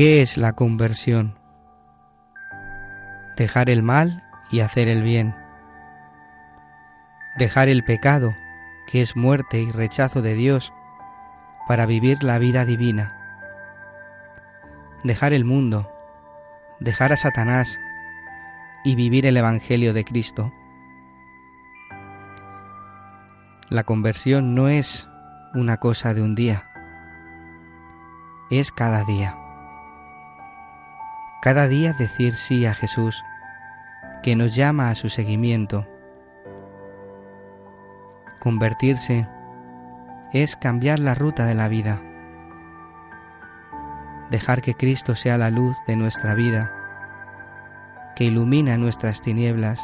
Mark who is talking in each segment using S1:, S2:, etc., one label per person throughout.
S1: ¿Qué es la conversión? Dejar el mal y hacer el bien. Dejar el pecado, que es muerte y rechazo de Dios, para vivir la vida divina. Dejar el mundo, dejar a Satanás y vivir el Evangelio de Cristo. La conversión no es una cosa de un día, es cada día. Cada día decir sí a Jesús, que nos llama a su seguimiento. Convertirse es cambiar la ruta de la vida. Dejar que Cristo sea la luz de nuestra vida, que ilumina nuestras tinieblas,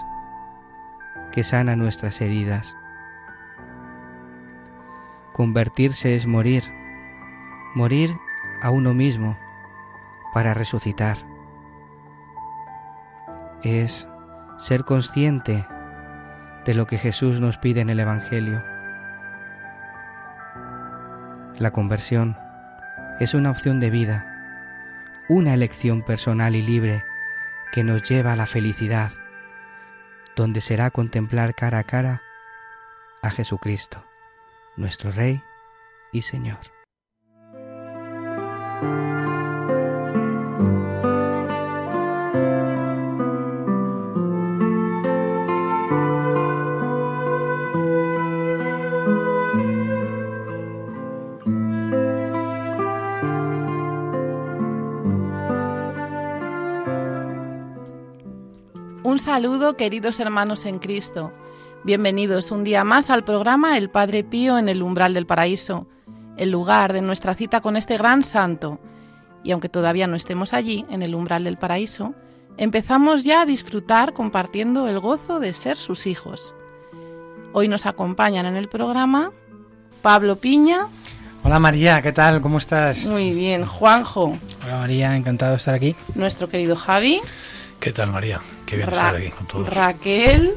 S1: que sana nuestras heridas. Convertirse es morir, morir a uno mismo para resucitar es ser consciente de lo que Jesús nos pide en el Evangelio. La conversión es una opción de vida, una elección personal y libre que nos lleva a la felicidad, donde será contemplar cara a cara a Jesucristo, nuestro Rey y Señor.
S2: Saludo, queridos hermanos en Cristo. Bienvenidos un día más al programa El Padre Pío en el umbral del paraíso, el lugar de nuestra cita con este gran santo. Y aunque todavía no estemos allí, en el umbral del paraíso, empezamos ya a disfrutar compartiendo el gozo de ser sus hijos. Hoy nos acompañan en el programa Pablo Piña.
S3: Hola María, ¿qué tal? ¿Cómo estás?
S2: Muy bien, Juanjo.
S3: Hola María, encantado de estar aquí.
S2: Nuestro querido Javi.
S4: ¿Qué tal María? Qué bien
S2: Ra-
S4: estar aquí con todos.
S2: Raquel.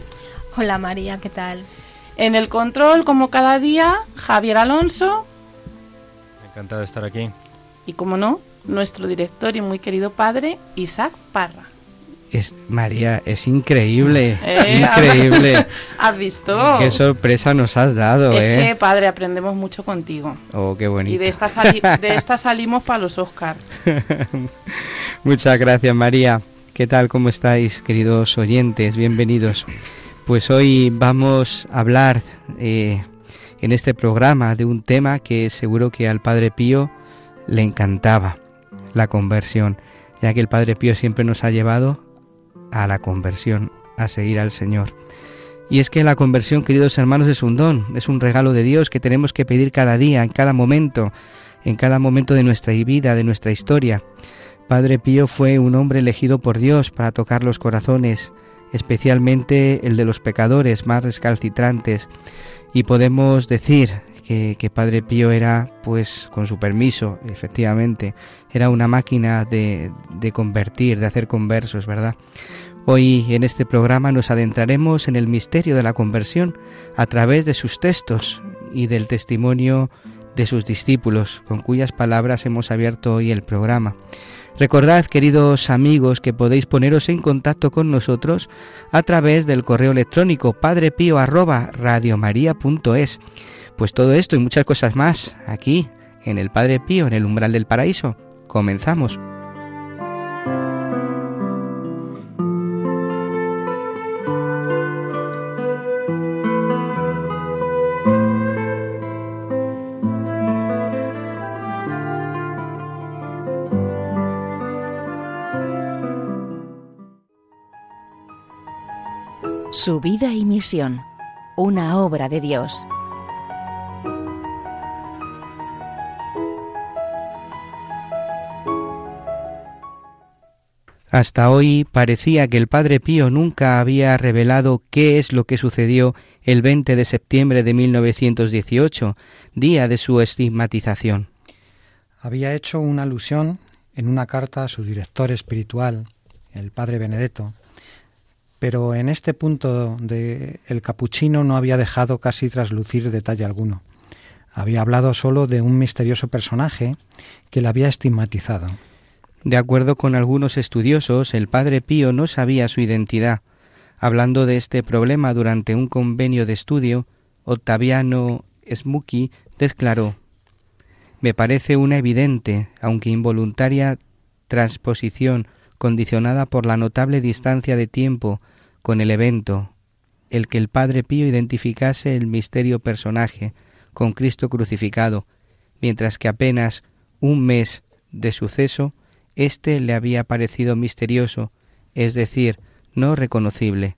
S5: Hola María, ¿qué tal?
S2: En el control, como cada día, Javier Alonso.
S6: Encantado de estar aquí.
S2: Y como no, nuestro director y muy querido padre, Isaac Parra.
S1: Es María, es increíble,
S2: Eh,
S1: increíble.
S2: ¿Has visto?
S1: Qué sorpresa nos has dado,
S2: es
S1: ¿eh?
S2: que, padre, aprendemos mucho contigo.
S1: Oh, qué bonito.
S2: Y de esta, sali- de esta salimos para los Oscars.
S1: Muchas gracias, María. ¿Qué tal? ¿Cómo estáis, queridos oyentes? Bienvenidos. Pues hoy vamos a hablar eh, en este programa de un tema que seguro que al Padre Pío le encantaba, la conversión, ya que el Padre Pío siempre nos ha llevado a la conversión, a seguir al Señor. Y es que la conversión, queridos hermanos, es un don, es un regalo de Dios que tenemos que pedir cada día, en cada momento, en cada momento de nuestra vida, de nuestra historia. Padre Pío fue un hombre elegido por Dios para tocar los corazones, especialmente el de los pecadores más recalcitrantes, y podemos decir que, Padre Pío era, pues con su permiso, efectivamente, era una máquina de convertir, de hacer conversos, ¿verdad? Hoy en este programa nos adentraremos en el misterio de la conversión a través de sus textos y del testimonio de sus discípulos, con cuyas palabras hemos abierto hoy el programa. Recordad, queridos amigos, que podéis poneros en contacto con nosotros a través del correo electrónico padrepío@radiomaria.es. Pues todo esto y muchas cosas más aquí en el Padre Pío en el umbral del paraíso. Comenzamos.
S7: Su vida y misión, una obra de Dios.
S1: Hasta hoy parecía que el Padre Pío nunca había revelado qué es lo que sucedió el 20 de septiembre de 1918, día de su estigmatización.
S3: Había hecho una alusión en una carta a su director espiritual, el Padre Benedetto, pero en este punto de el capuchino no había dejado casi traslucir detalle alguno. Había hablado solo de un misterioso personaje que le había estigmatizado.
S1: De acuerdo con algunos estudiosos, el padre Pío no sabía su identidad. Hablando de este problema durante un convenio de estudio, Octaviano Smuki declaró Me parece una evidente, aunque involuntaria, transposición condicionada por la notable distancia de tiempo con el evento, el que el Padre Pío identificase el misterio personaje con Cristo crucificado, mientras que apenas un mes de suceso éste le había parecido misterioso, es decir, no reconocible.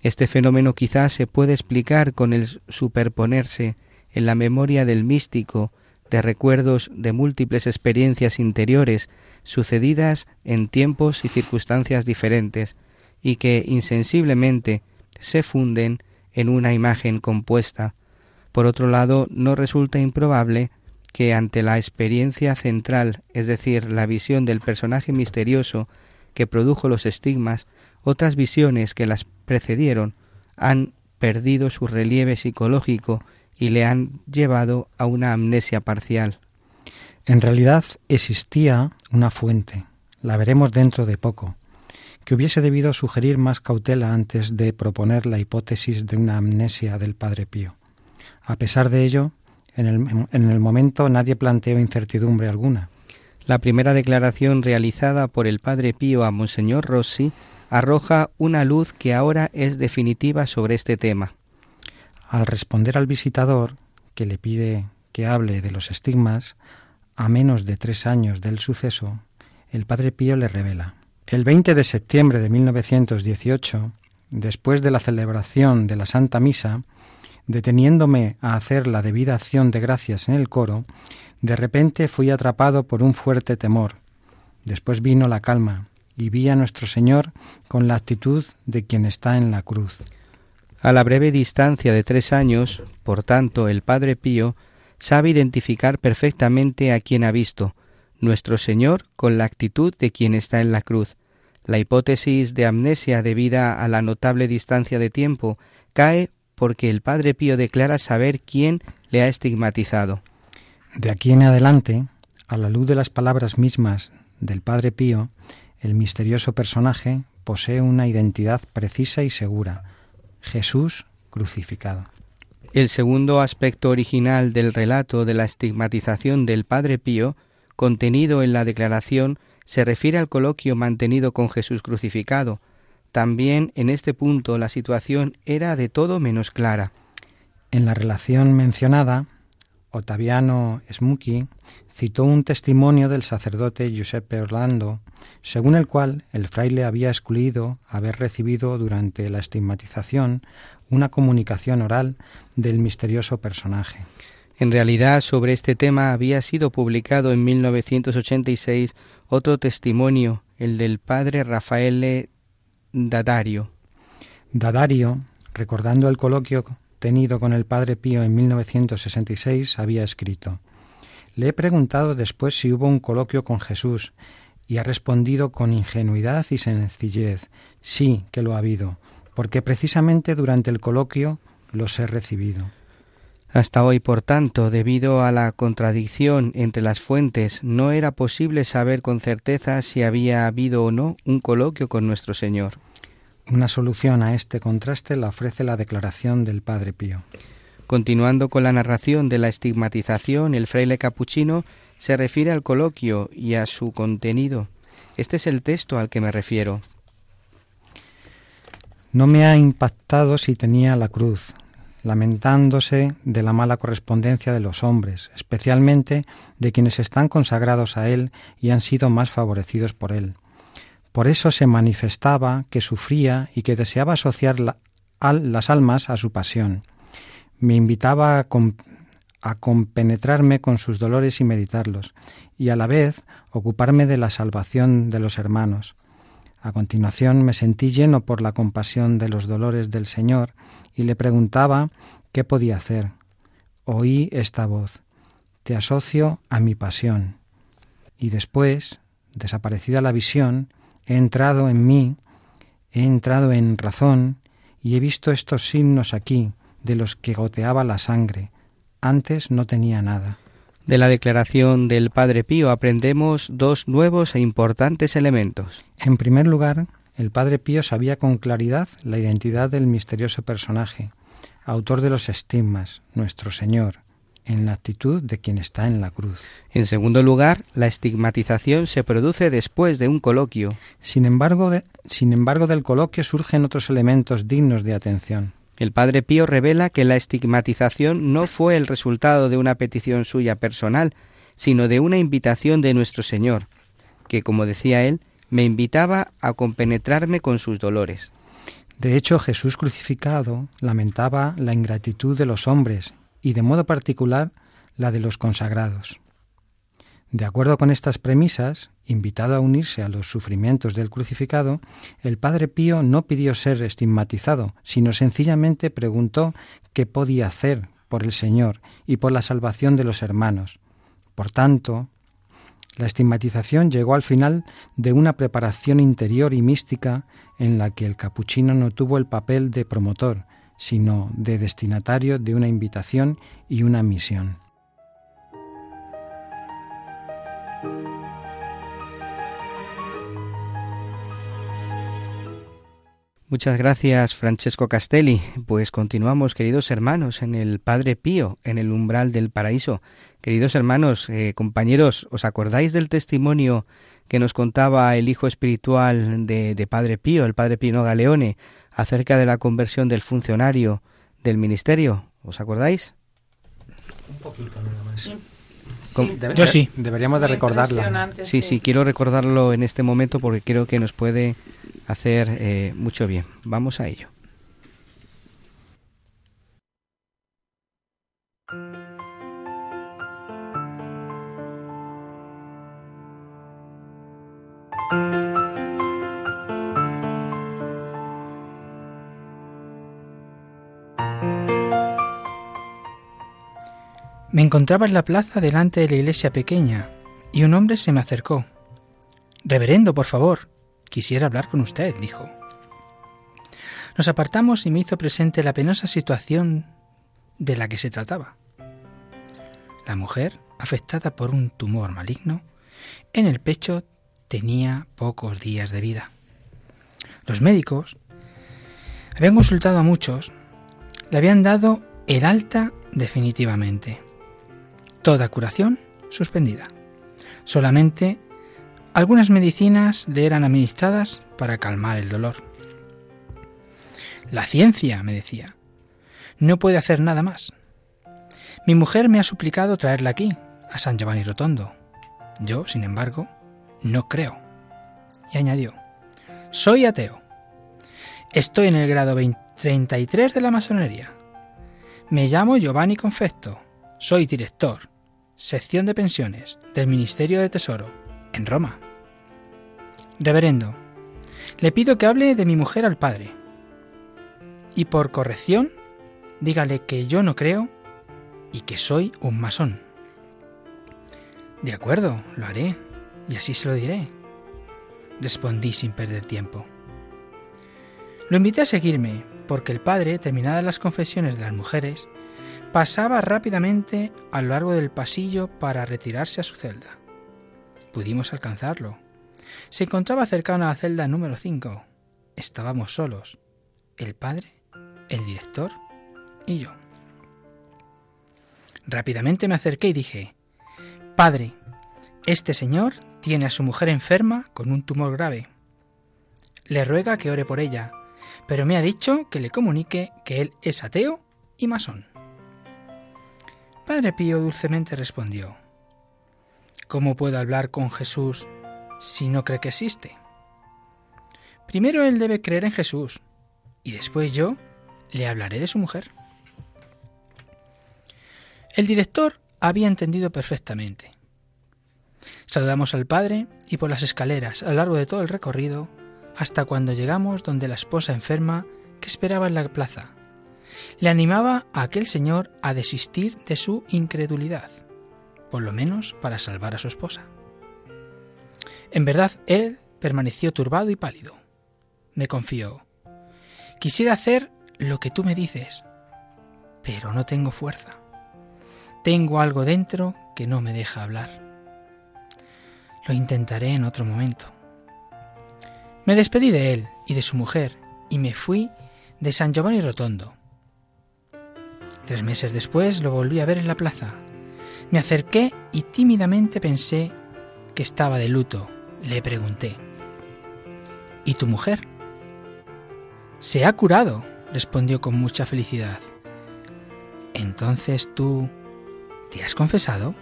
S1: Este fenómeno quizás se puede explicar con el superponerse en la memoria del místico de recuerdos de múltiples experiencias interiores sucedidas en tiempos y circunstancias diferentes y que insensiblemente se funden en una imagen compuesta. Por otro lado, no resulta improbable que ante la experiencia central, es decir, la visión del personaje misterioso que produjo los estigmas, otras visiones que las precedieron han perdido su relieve psicológico y le han llevado a una amnesia parcial.
S3: En realidad existía una fuente, la veremos dentro de poco, que hubiese debido sugerir más cautela antes de proponer la hipótesis de una amnesia del Padre Pío. A pesar de ello, en el, en el momento nadie planteó incertidumbre alguna.
S1: La primera declaración realizada por el Padre Pío a Monseñor Rossi arroja una luz que ahora es definitiva sobre este tema.
S3: Al responder al visitador, que le pide que hable de los estigmas, a menos de tres años del suceso, el Padre Pío le revela. El 20 de septiembre de 1918, después de la celebración de la Santa Misa, deteniéndome a hacer la debida acción de gracias en el coro, de repente fui atrapado por un fuerte temor. Después vino la calma y vi a nuestro Señor con la actitud de quien está en la cruz.
S1: A la breve distancia de tres años, por tanto, el Padre Pío sabe identificar perfectamente a quien ha visto, nuestro Señor con la actitud de quien está en la cruz. La hipótesis de amnesia debida a la notable distancia de tiempo cae porque el Padre Pío declara saber quién le ha estigmatizado.
S3: De aquí en adelante, a la luz de las palabras mismas del Padre Pío, el misterioso personaje posee una identidad precisa y segura, Jesús crucificado.
S1: El segundo aspecto original del relato de la estigmatización del Padre Pío, contenido en la declaración, se refiere al coloquio mantenido con Jesús crucificado, también en este punto la situación era de todo menos clara.
S3: En la relación mencionada, Ottaviano Smuki citó un testimonio del sacerdote Giuseppe Orlando, según el cual el fraile había excluido haber recibido durante la estigmatización una comunicación oral del misterioso personaje.
S1: En realidad, sobre este tema había sido publicado en 1986 otro testimonio, el del padre Rafael Dadario.
S3: Dadario, recordando el coloquio tenido con el padre Pío en 1966, había escrito Le he preguntado después si hubo un coloquio con Jesús y ha respondido con ingenuidad y sencillez sí que lo ha habido, porque precisamente durante el coloquio los he recibido.
S1: Hasta hoy, por tanto, debido a la contradicción entre las fuentes, no era posible saber con certeza si había habido o no un coloquio con nuestro Señor.
S3: Una solución a este contraste la ofrece la declaración del Padre Pío.
S1: Continuando con la narración de la estigmatización, el fraile capuchino se refiere al coloquio y a su contenido. Este es el texto al que me refiero.
S3: No me ha impactado si tenía la cruz, lamentándose de la mala correspondencia de los hombres, especialmente de quienes están consagrados a Él y han sido más favorecidos por Él. Por eso se manifestaba que sufría y que deseaba asociar las almas a su pasión. Me invitaba a, compenetrarme con sus dolores y meditarlos, y a la vez ocuparme de la salvación de los hermanos. A continuación me sentí lleno por la compasión de los dolores del Señor y le preguntaba qué podía hacer. Oí esta voz, te asocio a mi pasión. Y después, desaparecida la visión, he entrado en mí, he entrado en razón y he visto estos signos aquí, de los que goteaba la sangre. Antes no tenía nada.
S1: De la declaración del Padre Pío aprendemos dos nuevos e importantes elementos.
S3: En primer lugar, el Padre Pío sabía con claridad la identidad del misterioso personaje, autor de los estigmas, nuestro Señor, en la actitud de quien está en la cruz.
S1: En segundo lugar, la estigmatización se produce después de un coloquio.
S3: Sin embargo, sin embargo del coloquio surgen otros elementos dignos de atención.
S1: El padre Pío revela que la estigmatización no fue el resultado de una petición suya personal, sino de una invitación de nuestro Señor, que, como decía él, me invitaba a compenetrarme con sus dolores.
S3: De hecho, Jesús crucificado lamentaba la ingratitud de los hombres y de modo particular la de los consagrados. De acuerdo con estas premisas, invitado a unirse a los sufrimientos del crucificado, el Padre Pío no pidió ser estigmatizado, sino sencillamente preguntó qué podía hacer por el Señor y por la salvación de los hermanos. Por tanto, la estigmatización llegó al final de una preparación interior y mística en la que el capuchino no tuvo el papel de promotor, sino de destinatario de una invitación y una misión.
S1: Muchas gracias, Francesco Castelli. Pues continuamos, queridos hermanos, en el Padre Pío, en el umbral del paraíso. Queridos hermanos, eh, compañeros, ¿os acordáis del testimonio que nos contaba el hijo espiritual de, de Padre Pío, el Padre Pino Galeone, acerca de la conversión del funcionario del ministerio? ¿Os acordáis?
S4: Un poquito nada más.
S3: Yo sí. Deberíamos de recordarla.
S1: Sí, sí, quiero recordarlo en este momento porque creo que nos puede hacer eh, mucho bien. Vamos a ello.
S8: Me encontraba en la plaza delante de la iglesia pequeña y un hombre se me acercó. Reverendo, por favor, quisiera hablar con usted, dijo. Nos apartamos y me hizo presente la penosa situación de la que se trataba. La mujer, afectada por un tumor maligno, en el pecho tenía pocos días de vida. Los médicos habían consultado a muchos, le habían dado el alta definitivamente. Toda curación suspendida. Solamente algunas medicinas le eran administradas para calmar el dolor. La ciencia, me decía, no puede hacer nada más. Mi mujer me ha suplicado traerla aquí, a San Giovanni Rotondo. Yo, sin embargo, no creo. Y añadió, soy ateo. Estoy en el grado 33 de la masonería. Me llamo Giovanni Confecto. Soy director sección de pensiones del Ministerio de Tesoro, en Roma. Reverendo, le pido que hable de mi mujer al padre. Y por corrección, dígale que yo no creo y que soy un masón. De acuerdo, lo haré, y así se lo diré. Respondí sin perder tiempo. Lo invité a seguirme, porque el padre, terminadas las confesiones de las mujeres, Pasaba rápidamente a lo largo del pasillo para retirarse a su celda. Pudimos alcanzarlo. Se encontraba cercano a la celda número 5. Estábamos solos. El padre, el director y yo. Rápidamente me acerqué y dije, Padre, este señor tiene a su mujer enferma con un tumor grave. Le ruega que ore por ella, pero me ha dicho que le comunique que él es ateo y masón. Padre Pío dulcemente respondió, ¿Cómo puedo hablar con Jesús si no cree que existe? Primero él debe creer en Jesús y después yo le hablaré de su mujer. El director había entendido perfectamente. Saludamos al padre y por las escaleras a lo largo de todo el recorrido hasta cuando llegamos donde la esposa enferma que esperaba en la plaza. Le animaba a aquel señor a desistir de su incredulidad, por lo menos para salvar a su esposa. En verdad, él permaneció turbado y pálido. Me confió. Quisiera hacer lo que tú me dices, pero no tengo fuerza. Tengo algo dentro que no me deja hablar. Lo intentaré en otro momento. Me despedí de él y de su mujer y me fui de San Giovanni Rotondo. Tres meses después lo volví a ver en la plaza. Me acerqué y tímidamente pensé que estaba de luto. Le pregunté, ¿Y tu mujer? Se ha curado, respondió con mucha felicidad. Entonces tú... ¿Te has confesado?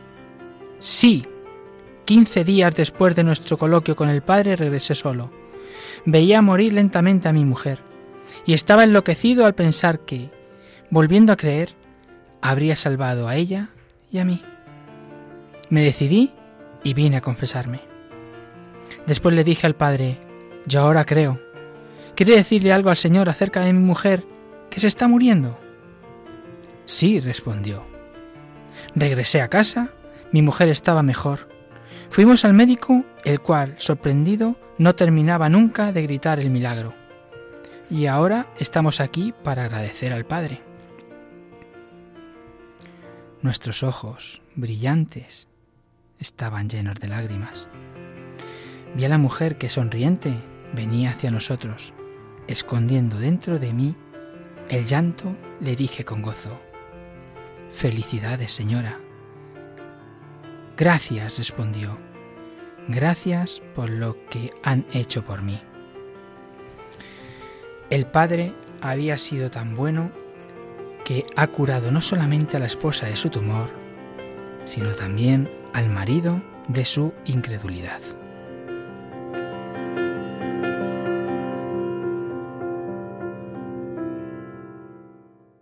S8: Sí. Quince días después de nuestro coloquio con el padre regresé solo. Veía morir lentamente a mi mujer y estaba enloquecido al pensar que, volviendo a creer, habría salvado a ella y a mí. Me decidí y vine a confesarme. Después le dije al padre, yo ahora creo. ¿Quiere decirle algo al Señor acerca de mi mujer que se está muriendo? Sí, respondió. Regresé a casa, mi mujer estaba mejor. Fuimos al médico, el cual, sorprendido, no terminaba nunca de gritar el milagro. Y ahora estamos aquí para agradecer al Padre. Nuestros ojos, brillantes, estaban llenos de lágrimas. Vi a la mujer que sonriente venía hacia nosotros, escondiendo dentro de mí el llanto, le dije con gozo, Felicidades, señora. Gracias, respondió. Gracias por lo que han hecho por mí. El Padre había sido tan bueno que ha curado no solamente a la esposa de su tumor, sino también al marido de su incredulidad.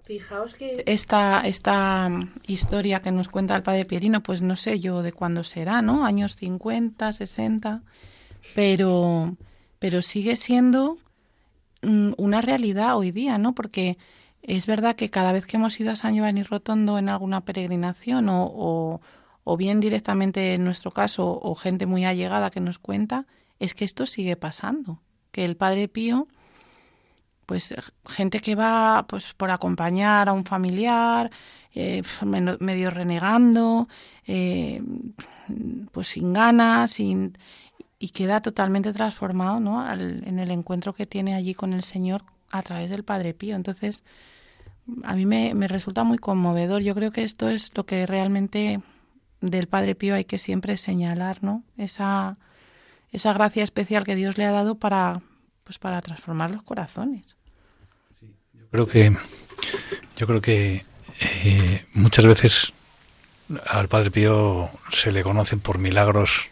S2: Fijaos que esta, esta historia que nos cuenta el padre Pierino, pues no sé yo de cuándo será, ¿no? Años 50, 60, pero, pero sigue siendo mm, una realidad hoy día, ¿no? Porque es verdad que cada vez que hemos ido a San Giovanni Rotondo en alguna peregrinación o, o, o bien directamente en nuestro caso o gente muy allegada que nos cuenta, es que esto sigue pasando, que el Padre Pío pues gente que va pues por acompañar a un familiar eh, medio renegando eh, pues sin ganas sin, y queda totalmente transformado ¿no? en el encuentro que tiene allí con el Señor a través del Padre Pío. Entonces a mí me, resulta muy conmovedor. Yo creo que esto es lo que realmente del Padre Pío hay que siempre señalar no esa esa gracia especial que Dios le ha dado para pues para transformar los corazones.
S9: Creo que yo creo que eh, muchas veces al Padre Pío se le conocen por milagros,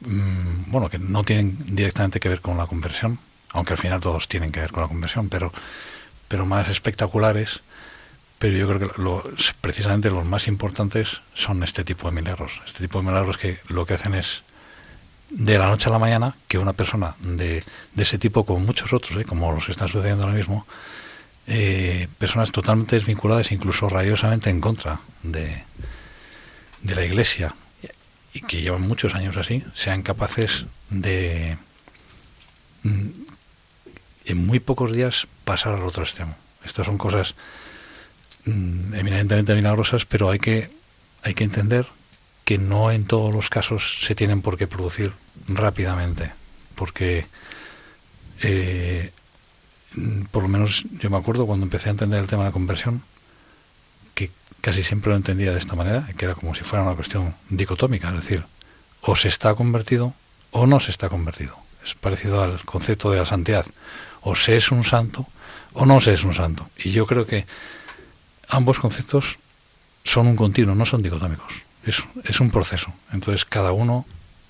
S9: mm, bueno, que no tienen directamente que ver con la conversión, aunque al final todos tienen que ver con la conversión, pero, pero más espectaculares. Pero yo creo que lo, precisamente los más importantes son este tipo de milagros. Este tipo de milagros que lo que hacen es de la noche a la mañana que una persona de, de ese tipo, como muchos otros, ¿eh? como los que están sucediendo ahora mismo, eh, personas totalmente desvinculadas, incluso rayosamente en contra de, de la Iglesia, y que llevan muchos años así, sean capaces de en muy pocos días pasar al otro extremo. Estas son cosas mm, eminentemente milagrosas, pero hay que, hay que entender que no en todos los casos se tienen por qué producir rápidamente, porque eh, por lo menos yo me acuerdo cuando empecé a entender el tema de la conversión, que casi siempre lo entendía de esta manera, que era como si fuera una cuestión dicotómica, es decir, o se está convertido o no se está convertido. Es parecido al concepto de la santidad. O se es un santo o no se es un santo. Y yo creo que ambos conceptos son un continuo, no son dicotómicos. Es, es un proceso. Entonces cada uno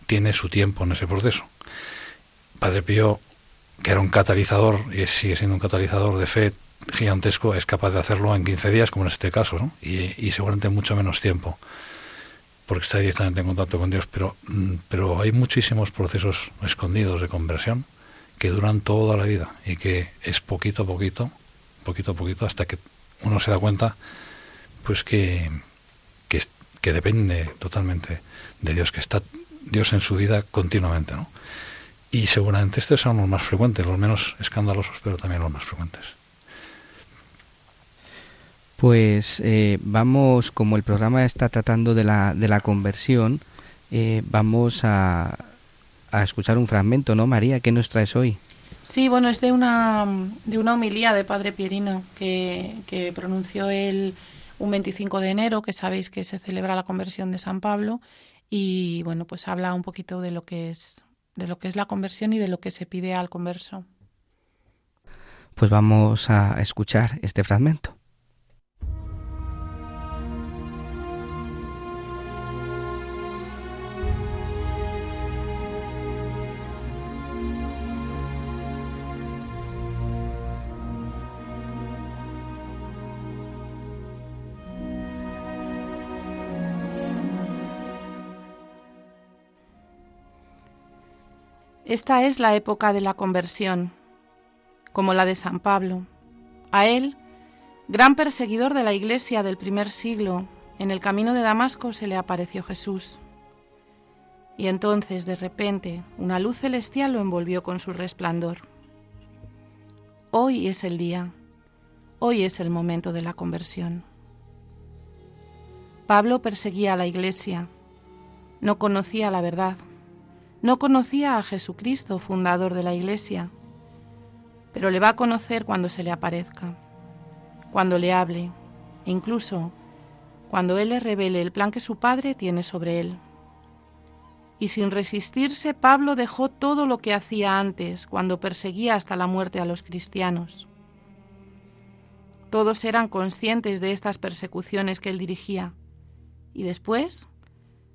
S9: tiene su tiempo en ese proceso. Padre Pío que era un catalizador y sigue siendo un catalizador de fe gigantesco es capaz de hacerlo en 15 días, como en este caso, ¿no? y, y seguramente mucho menos tiempo, porque está directamente en contacto con Dios. Pero, mm, pero hay muchísimos procesos escondidos de conversión que duran toda la vida y que es poquito a poquito, poquito a poquito, hasta que uno se da cuenta, pues que, que, que depende totalmente de Dios, que está Dios en su vida continuamente, ¿no? Y seguramente estos son los más frecuentes, los menos escandalosos, pero también los más frecuentes.
S1: Pues eh, vamos, como el programa está tratando de la, de la conversión, eh, vamos a, a escuchar un fragmento, ¿no, María? ¿Qué nos traes hoy?
S2: Sí, bueno, es de una, de una homilía de Padre Pierino que, que pronunció él un 25 de enero, que sabéis que se celebra la conversión de San Pablo, y bueno, pues habla un poquito de lo que es de lo que es la conversión y de lo que se pide al converso.
S1: Pues vamos a escuchar este fragmento.
S2: Esta es la época de la conversión, como la de San Pablo. A él, gran perseguidor de la Iglesia del primer siglo, en el camino de Damasco se le apareció Jesús. Y entonces, de repente, una luz celestial lo envolvió con su resplandor. Hoy es el día, hoy es el momento de la conversión. Pablo perseguía a la Iglesia, no conocía la verdad no conocía a Jesucristo, fundador de la Iglesia, pero le va a conocer cuando se le aparezca, cuando le hable e incluso cuando Él le revele el plan que su Padre tiene sobre Él. Y sin resistirse, Pablo dejó todo lo que hacía antes, cuando perseguía hasta la muerte a los cristianos. Todos eran conscientes de estas persecuciones que él dirigía, y después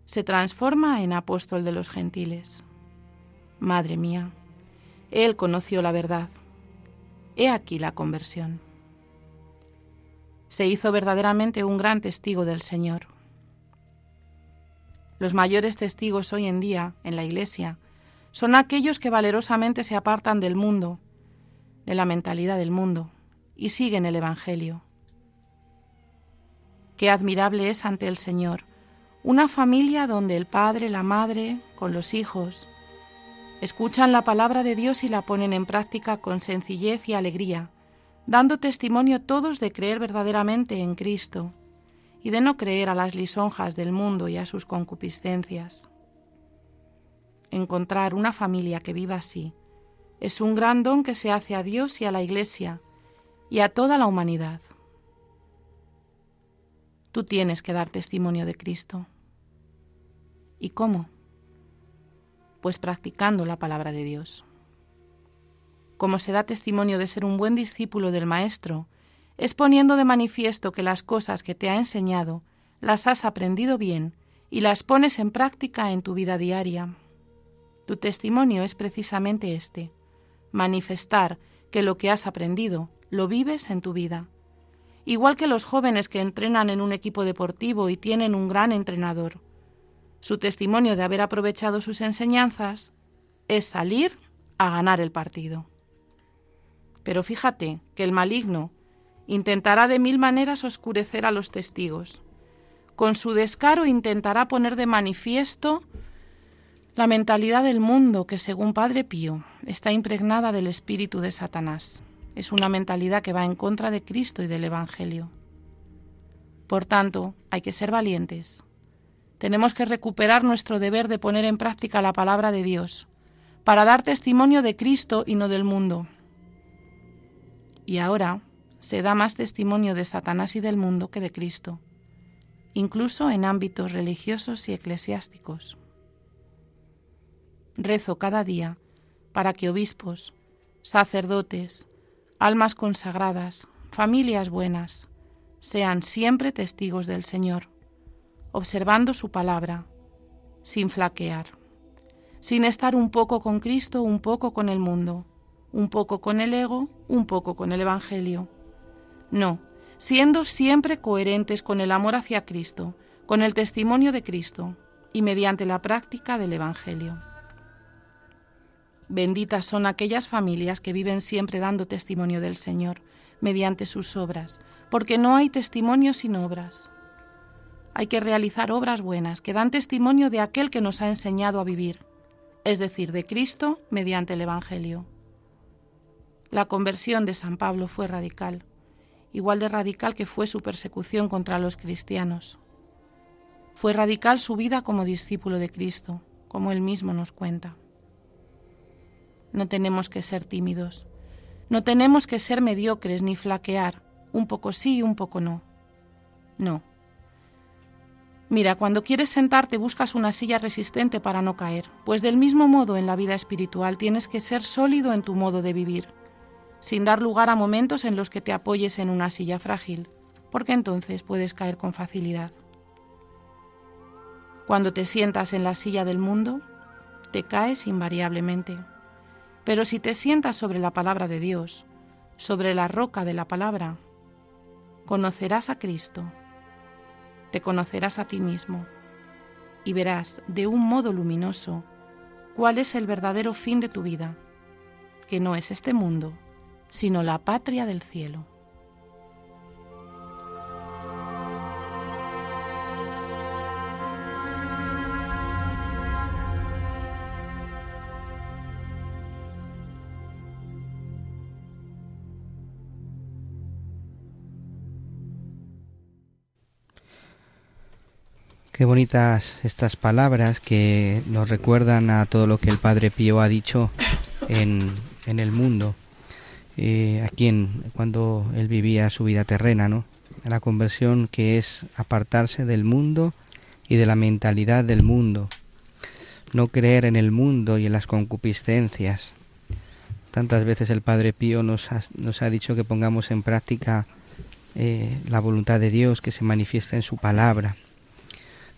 S2: se transforma en apóstol de los gentiles. Madre mía, él conoció la verdad. He aquí la conversión. Se hizo verdaderamente un gran testigo del Señor. Los mayores testigos hoy en día en la Iglesia son aquellos que valerosamente se apartan del mundo, de la mentalidad del mundo, y siguen el Evangelio. Qué admirable es ante el Señor una familia donde el padre, la madre, con los hijos, escuchan la palabra de Dios y la ponen en práctica con sencillez y alegría, dando testimonio todos de creer verdaderamente en Cristo y de no creer a las lisonjas del mundo y a sus concupiscencias. Encontrar una familia que viva así es un gran don que se hace a Dios y a la Iglesia y a toda la humanidad. Tú tienes que dar testimonio de Cristo. ¿Y cómo? Pues practicando la palabra de Dios. Como se da testimonio de ser un buen discípulo del Maestro, es poniendo de manifiesto que las cosas que te ha enseñado las has aprendido bien y las pones en práctica en tu vida diaria. Tu testimonio es precisamente este, manifestar que lo que has aprendido lo vives en tu vida. Igual que los jóvenes que entrenan en un equipo deportivo y tienen un gran entrenador, su testimonio de haber aprovechado sus enseñanzas es salir a ganar el partido. Pero fíjate que el maligno intentará de mil maneras oscurecer a los testigos. Con su descaro intentará poner de manifiesto la mentalidad del mundo que, según Padre Pío, está impregnada del espíritu de Satanás. Es una mentalidad que va en contra de Cristo y del Evangelio. Por tanto, hay que ser valientes, tenemos que recuperar nuestro deber de poner en práctica la palabra de Dios, para dar testimonio de Cristo y no del mundo. Y ahora se da más testimonio de Satanás y del mundo que de Cristo, incluso en ámbitos religiosos y eclesiásticos. Rezo cada día para que obispos, sacerdotes, almas consagradas, familias buenas, sean siempre testigos del Señor observando su palabra, sin flaquear, sin estar un poco con Cristo, un poco con el mundo, un poco con el ego, un poco con el Evangelio, No, siendo siempre coherentes con el amor hacia Cristo, con el testimonio de Cristo y mediante la práctica del Evangelio. Benditas son aquellas familias que viven siempre dando testimonio del Señor mediante sus obras, porque no hay testimonio sin obras. Hay que realizar obras buenas que dan testimonio de aquel que nos ha enseñado a vivir, es decir, de Cristo mediante el Evangelio. La conversión de San Pablo fue radical, igual de radical que fue su persecución contra los cristianos. Fue radical su vida como discípulo de Cristo, como él mismo nos cuenta. No tenemos que ser tímidos, no tenemos que ser mediocres ni flaquear, un poco sí y un poco no. No. Mira, cuando quieres sentarte buscas una silla resistente para no caer, pues del mismo modo en la vida espiritual tienes que ser sólido en tu modo de vivir, sin dar lugar a momentos en los que te apoyes en una silla frágil, porque entonces puedes caer con facilidad. Cuando te sientas en la silla del mundo, te caes invariablemente. Pero si te sientas sobre la palabra de Dios, sobre la roca de la palabra, conocerás a Cristo, te conocerás a ti mismo y verás de un modo luminoso cuál es el verdadero fin de tu vida, que no es este mundo, sino la patria del cielo.
S1: Qué bonitas estas palabras que nos recuerdan a todo lo que el Padre Pío ha dicho en, en el mundo, eh, aquí en, cuando él vivía su vida terrena, ¿no? La conversión que es apartarse del mundo y de la mentalidad del mundo, no creer en el mundo y en las concupiscencias. Tantas veces el Padre Pío nos ha, nos ha dicho que pongamos en práctica eh, la voluntad de Dios que se manifiesta en su palabra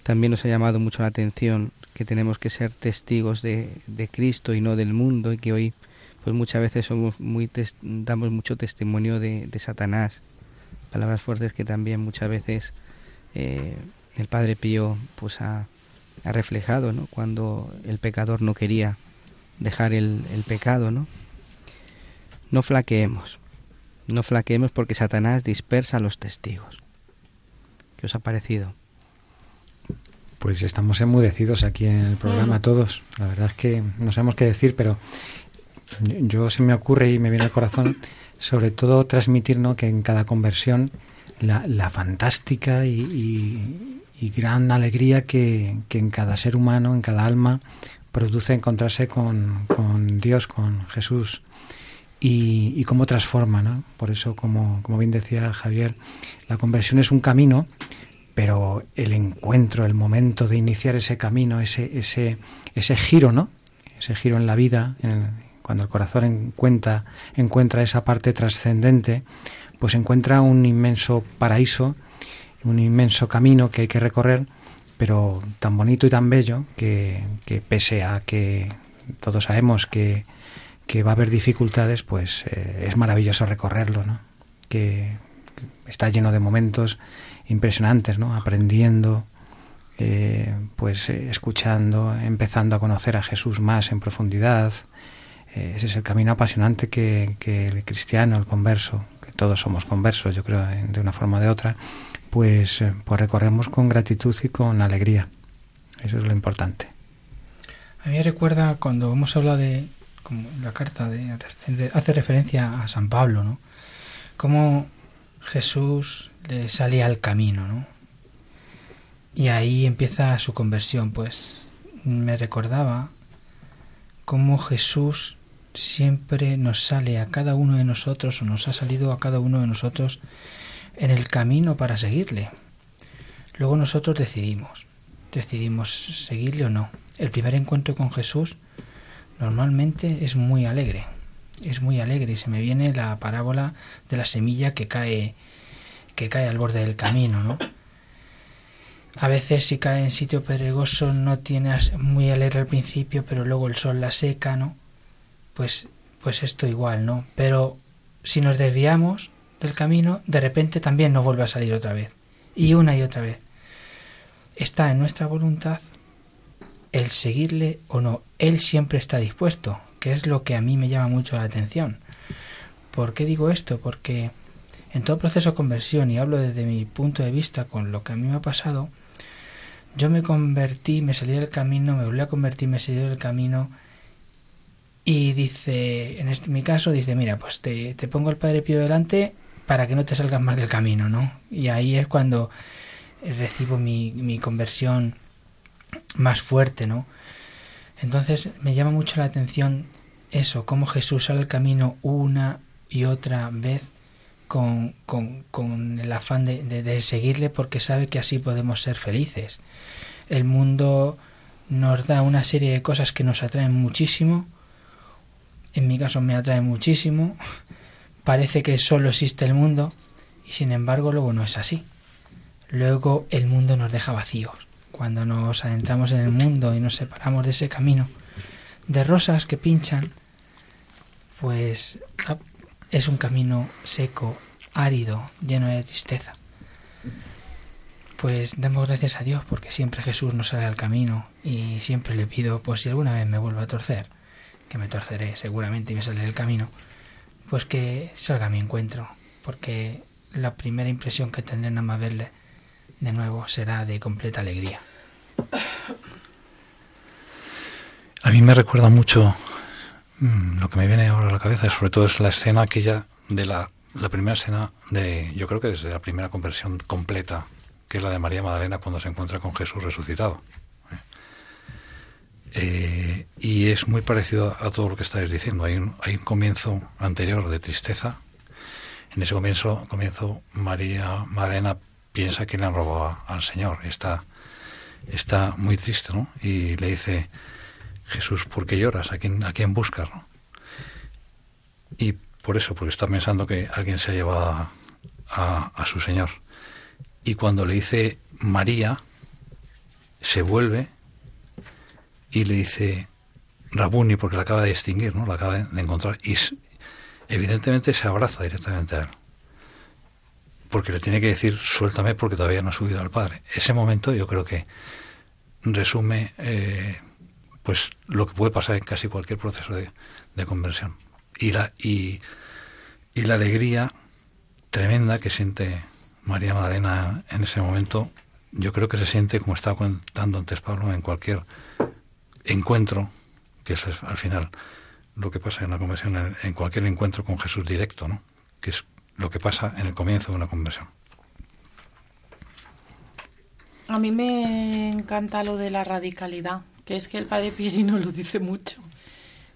S1: también nos ha llamado mucho la atención que tenemos que ser testigos de, de Cristo y no del mundo y que hoy pues muchas veces somos muy damos mucho testimonio de, de, Satanás palabras fuertes que también muchas veces eh, el Padre Pío pues ha, ha, reflejado ¿no? cuando el pecador no quería dejar el, el pecado no no flaqueemos no flaqueemos porque Satanás dispersa a los testigos ¿qué os ha parecido?
S3: Pues estamos enmudecidos aquí en el programa todos. La verdad es que no sabemos qué decir, pero yo se me ocurre y me viene al corazón sobre todo transmitir que en cada conversión la, la fantástica y, y, gran alegría que, que, en cada ser humano, en cada alma, produce encontrarse con, con Dios, con Jesús. Y, y cómo transforma, ¿no? Por eso, como, como bien decía Javier, la conversión es un camino pero el encuentro, el momento de iniciar ese camino, ese, ese, ese giro, ¿no? Ese giro en la vida, cuando el corazón encuentra, encuentra esa parte trascendente, pues encuentra un inmenso paraíso, un inmenso camino que hay que recorrer, pero tan bonito y tan bello que, que pese a que todos sabemos que, que va a haber dificultades, pues eh, es maravilloso recorrerlo, ¿no? Que está lleno de momentos impresionantes, ¿no? Aprendiendo, eh, pues eh, escuchando, empezando a conocer a Jesús más en profundidad. Eh, ese es el camino apasionante que, el cristiano, el converso, que todos somos conversos, yo creo, de una forma o de otra, pues, pues recorremos con gratitud y con alegría. Eso es lo importante.
S8: A mí me recuerda cuando hemos hablado de como la carta de, hace referencia a San Pablo, ¿no? Cómo Jesús le salía al camino, ¿no? Y ahí empieza su conversión, pues me recordaba cómo Jesús siempre nos sale a cada uno de nosotros o nos ha salido a cada uno de nosotros en el camino para seguirle. Luego nosotros decidimos, decidimos seguirle o no. El primer encuentro con Jesús normalmente es muy alegre, es muy alegre y se me viene la parábola de la semilla que cae que cae al borde del camino, ¿no? A veces si cae en sitio pedregoso no tienes muy alegre al principio, pero luego el sol la seca, ¿no? Pues pues esto igual, ¿no? Pero si nos desviamos, del camino, de repente también nos vuelve a salir otra vez. Y una y otra vez. Está en nuestra voluntad el seguirle o no. Él siempre está dispuesto, que es lo que a mí me llama mucho la atención. ¿Por qué digo esto? Porque en todo proceso de conversión, y hablo desde mi punto de vista con lo que a mí me ha pasado, yo me convertí, me salí del camino, me volví a convertir, me salí del camino, y dice, en este, mi caso, dice, mira, pues te, te pongo el Padre Pío delante para que no te salgas más del camino, ¿no? Y ahí es cuando recibo mi, mi conversión más fuerte, ¿no? Entonces me llama mucho la atención eso, cómo Jesús sale al camino una y otra vez con, con, con el afán de, de, seguirle porque sabe que así podemos ser felices. El mundo nos da una serie de cosas que nos atraen muchísimo, en mi caso me atrae muchísimo, parece que solo existe el mundo y sin embargo luego no es así. Luego el mundo nos deja vacíos. Cuando nos adentramos en el mundo y nos separamos de ese camino de rosas que pinchan, pues es un camino seco, árido, lleno de tristeza. Pues demos gracias a Dios porque siempre Jesús nos sale al camino y siempre le pido, pues si alguna vez me vuelvo a torcer, que me torceré seguramente y me sale del camino, pues que salga a mi encuentro, porque la primera impresión que tendré nada más verle de nuevo será de completa alegría.
S9: A mí me recuerda mucho Mm, lo que me viene ahora a la cabeza, sobre todo, es la escena aquella de la, la primera escena de, yo creo que desde la primera conversión completa, que es la de María Magdalena cuando se encuentra con Jesús resucitado. Eh, y es muy parecido a todo lo que estáis diciendo. Hay un, hay un comienzo anterior de tristeza. En ese comienzo, comienzo María Magdalena piensa que le han robado al Señor. Está, está muy triste, ¿no? Y le dice, Jesús, ¿por qué lloras? ¿A quién, a quién buscas? Y por eso, porque está pensando que alguien se ha llevado a, su Señor. Y cuando le dice María, se vuelve y le dice Rabuni, porque la acaba de distinguir, ¿no? la acaba de encontrar. Y evidentemente se abraza directamente a él. Porque le tiene que decir, suéltame porque todavía no ha subido al Padre. Ese momento yo creo que resume eh, pues lo que puede pasar en casi cualquier proceso de, conversión. Y la, y, la alegría tremenda que siente María Magdalena en ese momento, yo creo que se siente, como estaba contando antes Pablo, en cualquier encuentro, que es al final lo que pasa en la conversión, en, en cualquier encuentro con Jesús directo, ¿no? que es lo que pasa en el comienzo de una conversión.
S2: A mí me encanta lo de la radicalidad, que es que el padre lo dice mucho,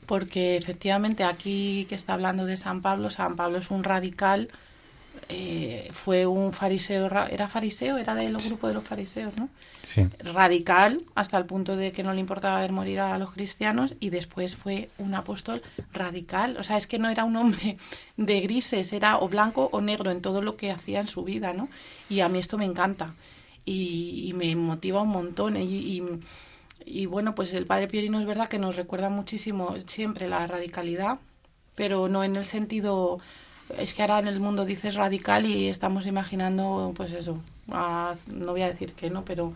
S2: porque efectivamente aquí que está hablando de San Pablo, San Pablo es un radical, eh, fue un fariseo, era fariseo, era del grupo de los fariseos, ¿no?
S9: Sí.
S2: Radical hasta el punto de que no le importaba ver morir a los cristianos y después fue un apóstol radical, o sea, es que no era un hombre de grises, era o blanco o negro en todo lo que hacía en su vida, ¿no? Y a mí esto me encanta y, me motiva un montón y y bueno, pues el padre Pierino es verdad que nos recuerda muchísimo siempre la radicalidad, pero no en el sentido, es que ahora en el mundo dices radical y estamos imaginando, pues eso, no voy a decir que no, pero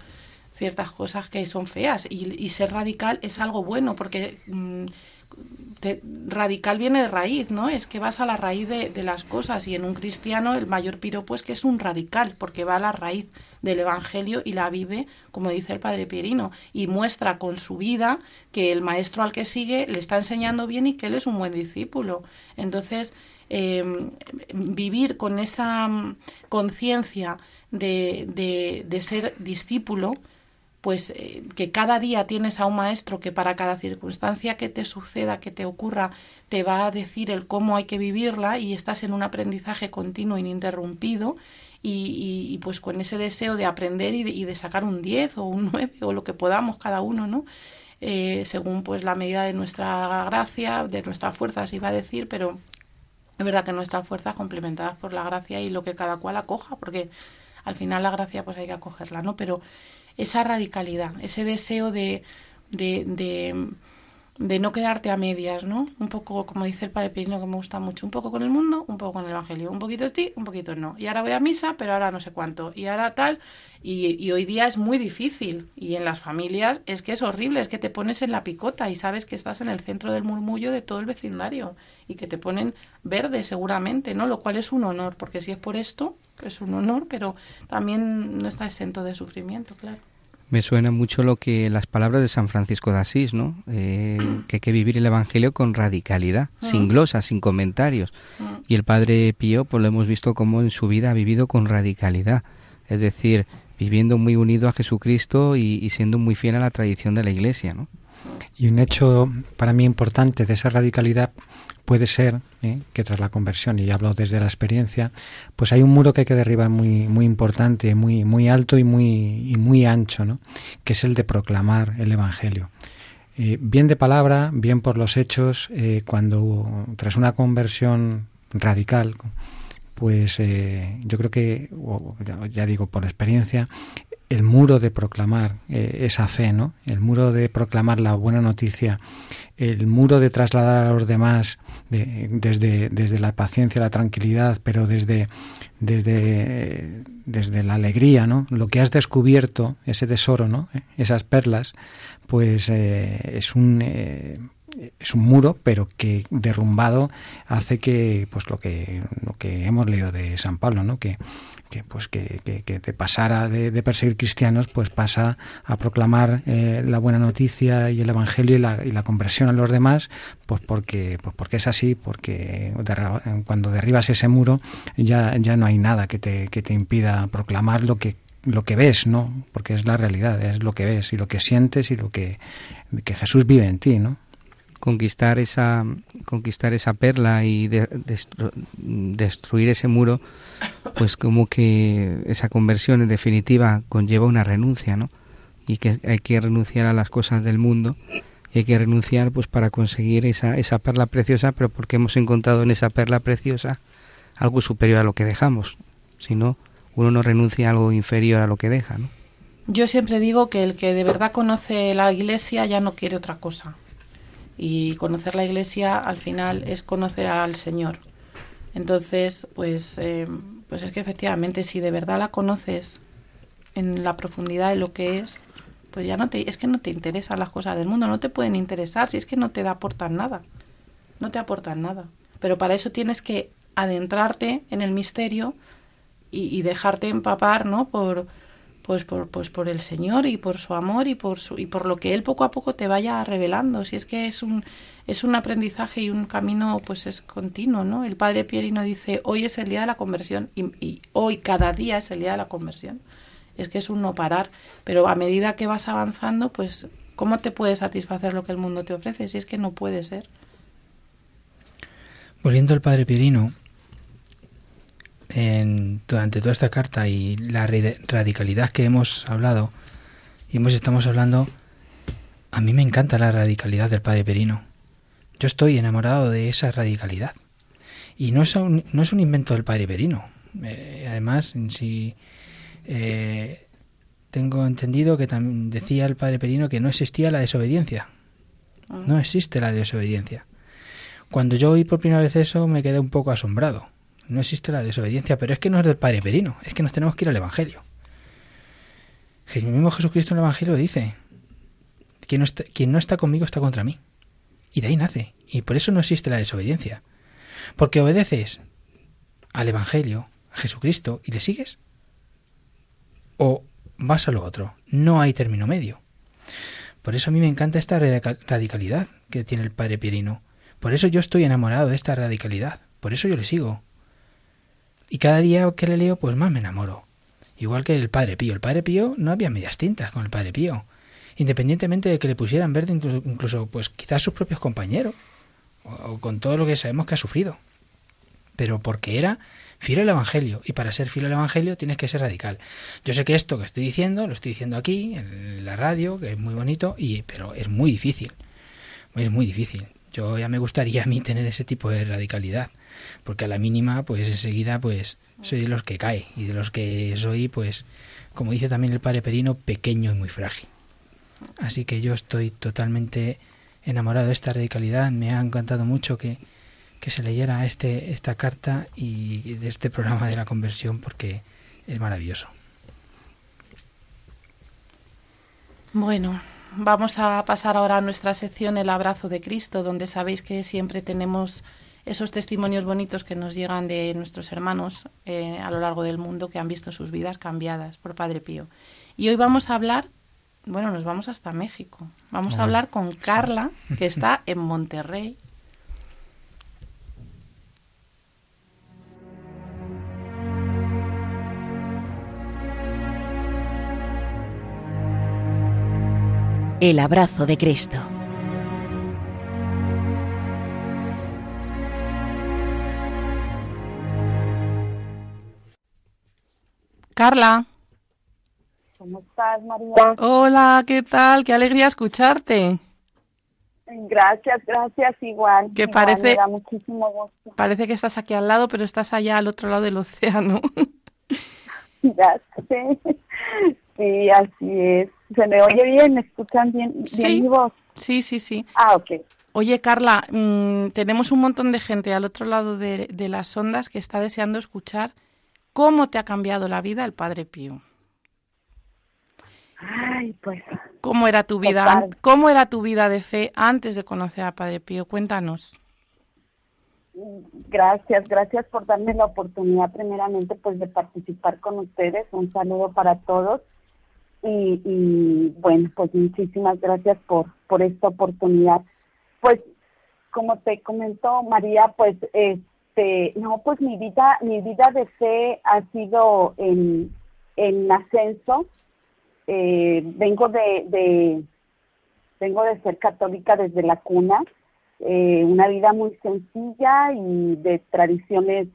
S2: ciertas cosas que son feas. Y, ser radical es algo bueno, porque radical viene de raíz, ¿no? Es que vas a la raíz de, de, las cosas y en un cristiano el mayor piropo es que es un radical, porque va a la raíz del Evangelio y la vive, como dice el padre Pierino, y muestra con su vida que el maestro al que sigue le está enseñando bien y que él es un buen discípulo. Entonces, em, vivir con esa mm, conciencia de, de, de, ser discípulo, pues eh, que cada día tienes a un maestro que para cada circunstancia que te suceda, que te ocurra, te va a decir el cómo hay que vivirla y estás en un aprendizaje continuo ininterrumpido y, pues con ese deseo de aprender y de, sacar un 10 o un 9 o lo que podamos cada uno, ¿no? Eh, según pues la medida de nuestra gracia, de nuestra fuerza, se iba a decir, pero es verdad que nuestras fuerzas complementadas por la gracia y lo que cada cual acoja, porque al final la gracia pues hay que acogerla, ¿no? Pero esa radicalidad, ese deseo de, de, de no quedarte a medias, ¿no? Un poco, como dice el padre que me gusta mucho, un poco con el mundo, un poco con el Evangelio, un poquito de ti, un poquito no. Y ahora voy a misa, pero ahora no sé cuánto. Y ahora tal, y, y, hoy día es muy difícil. Y en las familias es que es horrible, es que te pones en la picota y sabes que estás en el centro del murmullo de todo el vecindario y que te ponen verde seguramente, ¿no? Lo cual es un honor, porque si es por esto, es un honor, pero también no está exento de sufrimiento, claro.
S1: Me suena mucho lo que las palabras de San Francisco de Asís, ¿no? Eh, que hay que vivir el Evangelio con radicalidad, sin glosas, sin comentarios. Y el Padre Pío, pues lo hemos visto como en su vida ha vivido con radicalidad, es decir, viviendo muy unido a Jesucristo y, y siendo muy fiel a la tradición de la Iglesia, ¿no?
S3: Y un hecho para mí importante de esa radicalidad puede ser ¿eh? que tras la conversión, y hablo desde la experiencia, pues hay un muro que hay que derribar muy, muy importante, muy, muy alto y muy, y muy ancho, ¿no? que es el de proclamar el Evangelio. Eh, bien de palabra, bien por los hechos, eh, cuando tras una conversión radical, pues yo creo que, ya digo por experiencia, el muro de proclamar esa fe, ¿no? El muro de proclamar la buena noticia, el muro de trasladar a los demás desde, desde la paciencia, la tranquilidad, pero desde, desde, desde la alegría, ¿no? Lo que has descubierto, ese tesoro, ¿no? Esas perlas, pues eh, es un... Eh, es un muro, pero que derrumbado hace que, pues lo que, lo que hemos leído de San Pablo, ¿no? Que, que pues que, que, te pasara de, perseguir cristianos pues pasa a proclamar eh, la buena noticia y el evangelio y la, y la, conversión a los demás pues porque pues porque es así porque cuando derribas ese muro ya ya no hay nada que te, que te impida proclamar lo que lo que ves no porque es la realidad es lo que ves y lo que sientes y lo que que Jesús vive en ti no
S1: conquistar esa conquistar esa perla y destruir ese muro pues como que esa conversión en definitiva conlleva una renuncia no y que hay que renunciar a las cosas del mundo y hay que renunciar pues para conseguir esa esa perla preciosa pero porque hemos encontrado en esa perla preciosa algo superior a lo que dejamos. Si no uno no renuncia a algo inferior a lo que deja no
S2: yo siempre digo que el que de verdad conoce la iglesia ya no quiere otra cosa y conocer la iglesia al final es conocer al Señor. Entonces, pues, eh, pues es que efectivamente si de verdad la conoces en la profundidad de lo que es, pues ya no te, es que no te interesan las cosas del mundo, no te pueden interesar, si es que no te aportan nada, no te aportan nada. Pero para eso tienes que adentrarte en el misterio y, y dejarte empapar, ¿no? Por, pues por, pues por el Señor y por su amor y por su, y por lo que él poco a poco te vaya revelando. Si es que es un es un aprendizaje y un camino pues es continuo, ¿no? El padre Pierino dice, "Hoy es el día de la conversión y, hoy cada día es el día de la conversión." Es que es un no parar, pero a medida que vas avanzando, pues ¿cómo te puede satisfacer lo que el mundo te ofrece? Si es que no puede ser.
S8: Volviendo al padre Pierino, en, durante toda esta carta y la radicalidad que hemos hablado, y hemos, estamos hablando, a mí me encanta la radicalidad del Padre Perino. Yo estoy enamorado de esa radicalidad. Y no es un, no es un invento del Padre Perino. Eh, además, si eh, tengo entendido que también decía el Padre Perino que no existía la desobediencia. Ah. No existe la desobediencia. Cuando yo oí por primera vez eso me quedé un poco asombrado no existe la desobediencia, pero es que no es del Padre Perino, es que nos tenemos que ir al Evangelio. El mismo Jesucristo en el Evangelio dice, quien no, está, quien no está conmigo está contra mí. Y de ahí nace. Y por eso no existe la desobediencia. Porque obedeces al Evangelio, a Jesucristo, y le sigues. O vas a lo otro. No hay término medio. Por eso a mí me encanta esta radicalidad que tiene el Padre Pirino. Por eso yo estoy enamorado de esta radicalidad. Por eso yo le sigo. Y cada día que le leo, pues más me enamoro. Igual que el Padre Pío. El Padre Pío no había medias tintas con el Padre Pío. Independientemente de que le pusieran verde incluso, pues quizás sus propios compañeros. O, con todo lo que sabemos que ha sufrido. Pero porque era fiel al Evangelio. Y para ser fiel al Evangelio tienes que ser radical. Yo sé que esto que estoy diciendo, lo estoy diciendo aquí, en la radio, que es muy bonito, y, pero es muy difícil. Es muy difícil. Yo ya me gustaría a mí tener ese tipo de radicalidad porque a la mínima, pues enseguida, pues soy de los que cae y de los que soy, pues, como dice también el padre Perino, pequeño y muy frágil. Así que yo estoy totalmente enamorado de esta radicalidad. Me ha encantado mucho que, que se leyera este, esta carta y de este programa de la conversión porque es maravilloso.
S2: Bueno, vamos a pasar ahora a nuestra sección El abrazo de Cristo, donde sabéis que siempre tenemos esos testimonios bonitos que nos llegan de nuestros hermanos eh, a lo largo del mundo que han visto sus vidas cambiadas por Padre Pío. Y hoy vamos a hablar, bueno, nos vamos hasta México. Vamos a hablar con Carla, que está en Monterrey.
S7: El abrazo de Cristo.
S2: Carla.
S10: ¿Cómo estás, María?
S2: Hola, ¿qué tal? Qué alegría escucharte.
S10: Gracias, gracias, igual.
S2: Que parece,
S10: me da muchísimo gusto.
S2: Parece que estás aquí al lado, pero estás allá al otro lado del océano.
S10: ya sé. Sí, así es. ¿Se me oye bien? ¿Me escuchan bien, bien
S2: sí.
S10: mi voz?
S2: Sí, sí, sí.
S10: Ah, ok.
S2: Oye, Carla, mmm, tenemos un montón de gente al otro lado de, de las ondas que está deseando escuchar cómo te ha cambiado la vida el Padre Pío.
S10: Ay, pues.
S2: ¿Cómo era tu vida? ¿Cómo era tu vida de fe antes de conocer a Padre Pío? Cuéntanos.
S10: Gracias, gracias por darme la oportunidad primeramente pues de participar con ustedes. Un saludo para todos. Y, y bueno, pues muchísimas gracias por, por esta oportunidad. Pues como te comentó María, pues este, no, pues mi vida, mi vida de fe ha sido en, en ascenso. Eh, vengo de, de, vengo de ser católica desde la cuna, eh, una vida muy sencilla y de tradiciones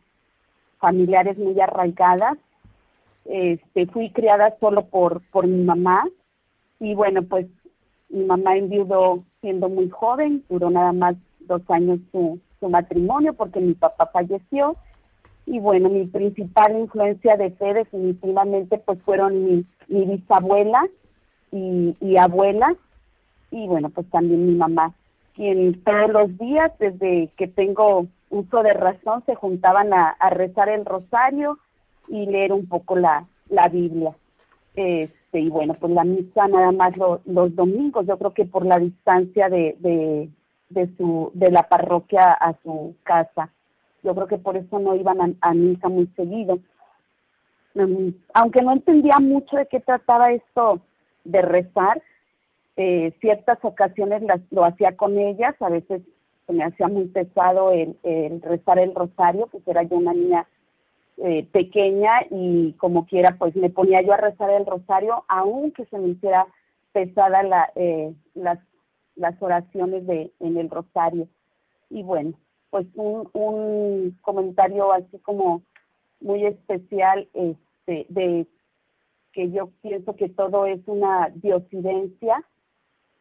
S10: familiares muy arraigadas. Este, fui criada solo por, por mi mamá y bueno, pues mi mamá enviudó siendo muy joven, duró nada más dos años su, su matrimonio porque mi papá falleció. Y bueno, mi principal influencia de fe definitivamente pues fueron mi, mi bisabuela y, y abuela. Y bueno, pues también mi mamá, quien todos los días desde que tengo uso de razón se juntaban a, rezar el rosario y leer un poco la, la Biblia. Este, y bueno, pues la misa nada más lo, los domingos, yo creo que por la distancia de, de, de, su, de la parroquia a su casa. Yo creo que por eso no iban a, a misa muy seguido. Um, aunque no entendía mucho de qué trataba esto de rezar, eh, ciertas ocasiones las, lo hacía con ellas, a veces se me hacía muy pesado el, rezar el rosario, pues era yo una niña eh, pequeña y como quiera pues me ponía yo a rezar el rosario aunque se me hiciera pesada la, eh, las oraciones de en el rosario y bueno pues un, un comentario así como muy especial este de que yo pienso que todo es una diosidencia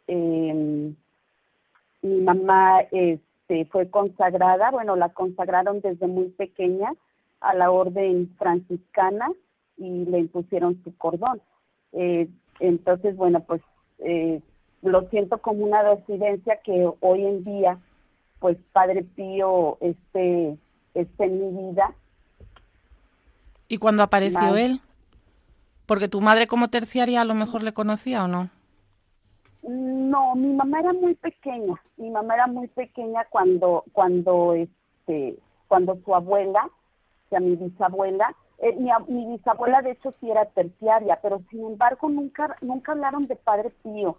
S10: eh, mi mamá este fue consagrada bueno la consagraron desde muy pequeña a la orden franciscana y le impusieron su cordón. Eh, entonces, bueno, pues eh, lo siento como una residencia que hoy en día, pues Padre Pío esté, esté en mi vida.
S2: ¿Y cuando apareció Más. él? Porque tu madre como terciaria a lo mejor le conocía o no?
S10: No, mi mamá era muy pequeña. Mi mamá era muy pequeña cuando, cuando, este, cuando su abuela, a mi bisabuela. Eh, mi, mi, bisabuela de hecho sí era terciaria, pero sin embargo nunca nunca hablaron de Padre Pío.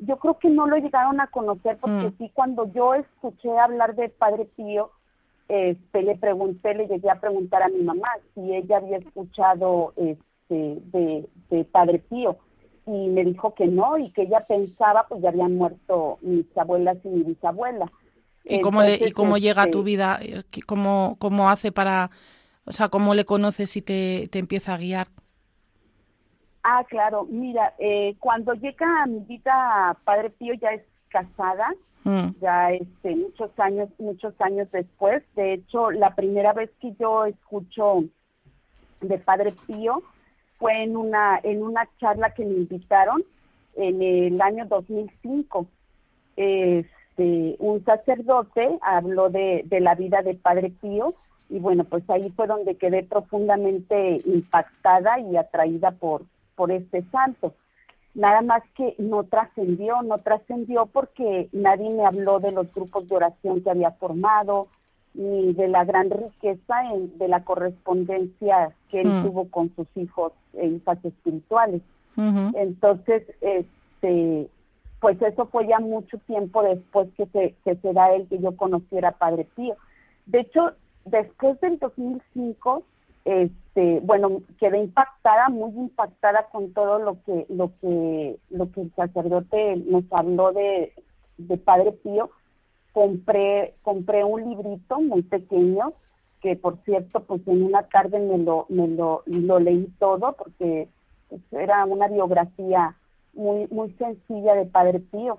S10: Yo creo que no lo llegaron a conocer porque mm. sí cuando yo escuché hablar de Padre Pío, este, le pregunté, le llegué a preguntar a mi mamá si ella había escuchado este, de, de Padre Pío y me dijo que no y que ella pensaba pues ya habían muerto mis abuelas y mi bisabuela.
S2: ¿Y cómo, le, y cómo este, llega a tu vida? ¿Cómo, ¿Cómo hace para, o sea, cómo le conoces y te, te empieza a guiar?
S10: Ah, claro. Mira, eh, cuando llega a mi vida Padre Pío ya es casada, mm. ya este muchos años, muchos años después. De hecho, la primera vez que yo escucho de Padre Pío fue en una en una charla que me invitaron en el año 2005. Este, un sacerdote habló de, de la vida de Padre Pío y bueno, pues ahí fue donde quedé profundamente impactada y atraída por, por este santo. Nada más que no trascendió, no trascendió porque nadie me habló de los grupos de oración que había formado, ni de la gran riqueza de la correspondencia que él tuvo con sus hijos e hijas espirituales. Entonces, este, pues eso fue ya mucho tiempo después que se, que se da él que yo conociera a Padre Pío. De hecho, después del 2005, este, bueno, quedé impactada, muy impactada con todo lo que, lo que, lo que el sacerdote nos habló de, de Padre Pío. Compré, compré un librito muy pequeño, que por cierto, pues en una tarde me lo, me lo, lo leí todo, porque pues, era una biografía muy, muy sencilla de Padre Pío,